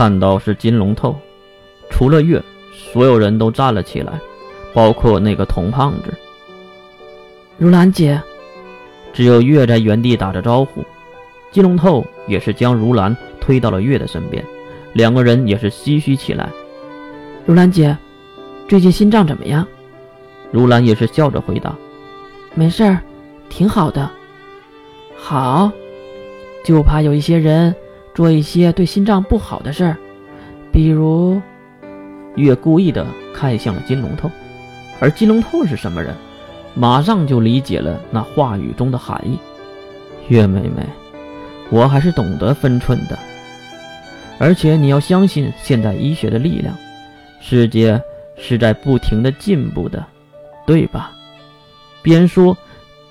看到是金龙透，除了月，所有人都站了起来，包括那个铜胖子。如兰姐，只有月在原地打着招呼。金龙透也是将如兰推到了月的身边，两个人也是唏嘘起来。如兰姐，最近心脏怎么样？如兰也是笑着回答：“没事儿，挺好的。”好，就怕有一些人做一些对心脏不好的事儿，比如……月故意的看向了金龙头，而金龙头是什么人？马上就理解了那话语中的含义。月妹妹。我还是懂得分寸的，而且你要相信现代医学的力量，世界是在不停的进步的，对吧？边说，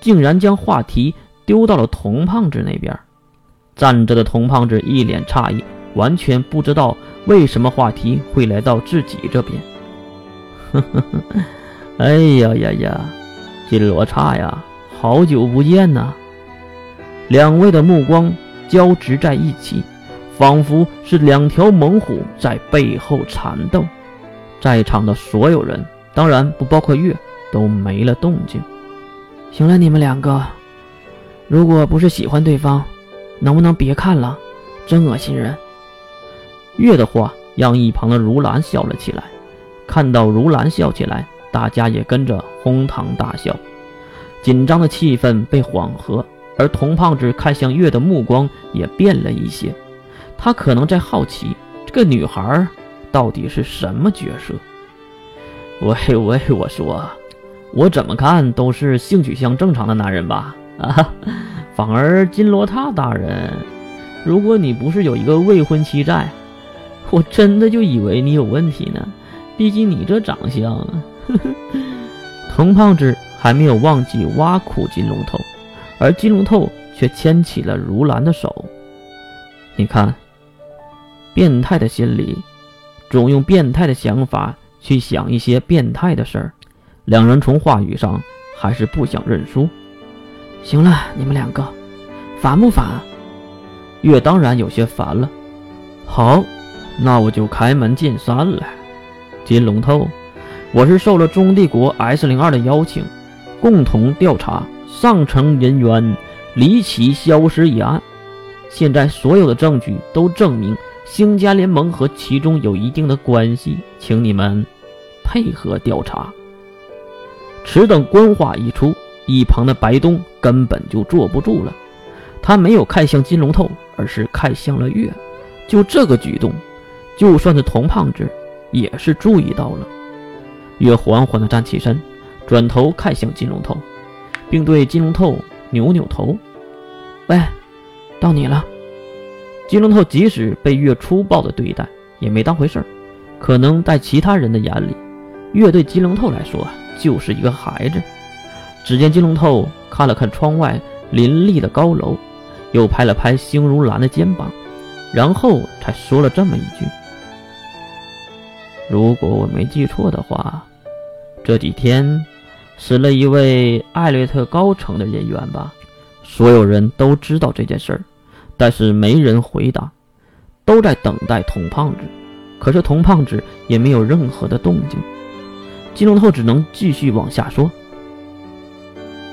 竟然将话题丢到了童胖子那边。站着的童胖子一脸诧异，完全不知道为什么话题会来到自己这边。呵呵呵，哎呀呀呀，金罗刹呀，好久不见呐！两位的目光。交织在一起，仿佛是两条猛虎在背后缠斗。在场的所有人，当然不包括月，都没了动静。行了，你们两个，如果不是喜欢对方，能不能别看了？真恶心人。月的话让一旁的如兰笑了起来。看到如兰笑起来，大家也跟着哄堂大笑，紧张的气氛被缓和。而童胖子看向月的目光也变了一些，他可能在好奇这个女孩到底是什么角色。喂喂，我说，我怎么看都是性取向正常的男人吧？啊，反而金罗塔大人，如果你不是有一个未婚妻在，我真的就以为你有问题呢。毕竟你这长相，呵呵。童胖子还没有忘记挖苦金龙头。而金龙头却牵起了如兰的手。你看，变态的心理，总用变态的想法去想一些变态的事儿。两人从话语上还是不想认输。行了，你们两个烦不烦？月当然有些烦了。好，那我就开门见山了。金龙头，我是受了中帝国 S 零二的邀请，共同调查。上层人员离奇消失一案，现在所有的证据都证明星家联盟和其中有一定的关系，请你们配合调查。此等官话一出，一旁的白东根本就坐不住了，他没有看向金龙头，而是看向了月。就这个举动，就算是童胖子也是注意到了。月缓缓地站起身，转头看向金龙头。并对金龙头扭扭头，喂，到你了。金龙头即使被月粗暴的对待，也没当回事儿。可能在其他人的眼里，月对金龙头来说就是一个孩子。只见金龙头看了看窗外林立的高楼，又拍了拍星如兰的肩膀，然后才说了这么一句：“如果我没记错的话，这几天……”死了一位艾略特高层的人员吧，所有人都知道这件事儿，但是没人回答，都在等待童胖子。可是童胖子也没有任何的动静，金龙头只能继续往下说：“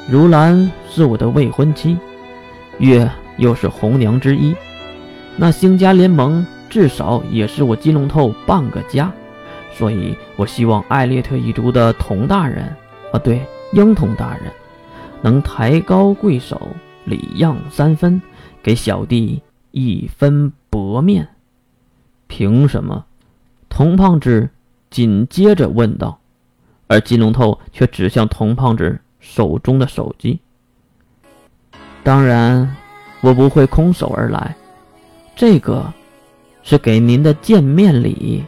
如兰是我的未婚妻，月又是红娘之一，那星家联盟至少也是我金龙头半个家，所以我希望艾略特一族的童大人。”啊，对，婴童大人能抬高贵手，礼让三分，给小弟一分薄面。凭什么？童胖子紧接着问道，而金龙头却指向童胖子手中的手机。当然，我不会空手而来，这个是给您的见面礼。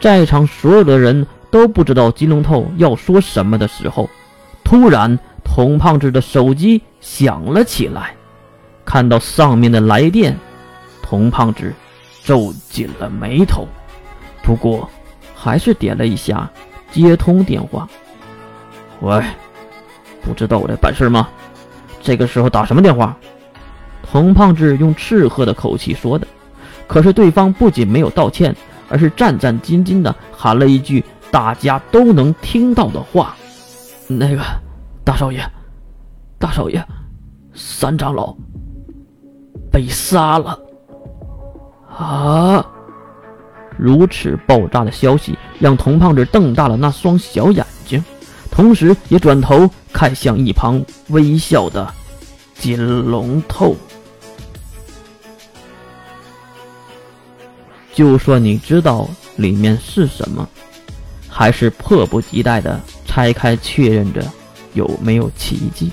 在场所有的人。都不知道金龙头要说什么的时候，突然童胖子的手机响了起来。看到上面的来电，童胖子皱紧了眉头，不过还是点了一下接通电话。喂，不知道我在办事吗？这个时候打什么电话？童胖子用斥喝的口气说的。可是对方不仅没有道歉，而是战战兢兢地喊了一句大家都能听到的话：“那个大少爷，大少爷，三长老被杀了。”啊！如此爆炸的消息让童胖子瞪大了那双小眼睛，同时也转头看向一旁微笑的金龙透。就算你知道里面是什么，还是迫不及待的拆开确认着有没有奇迹。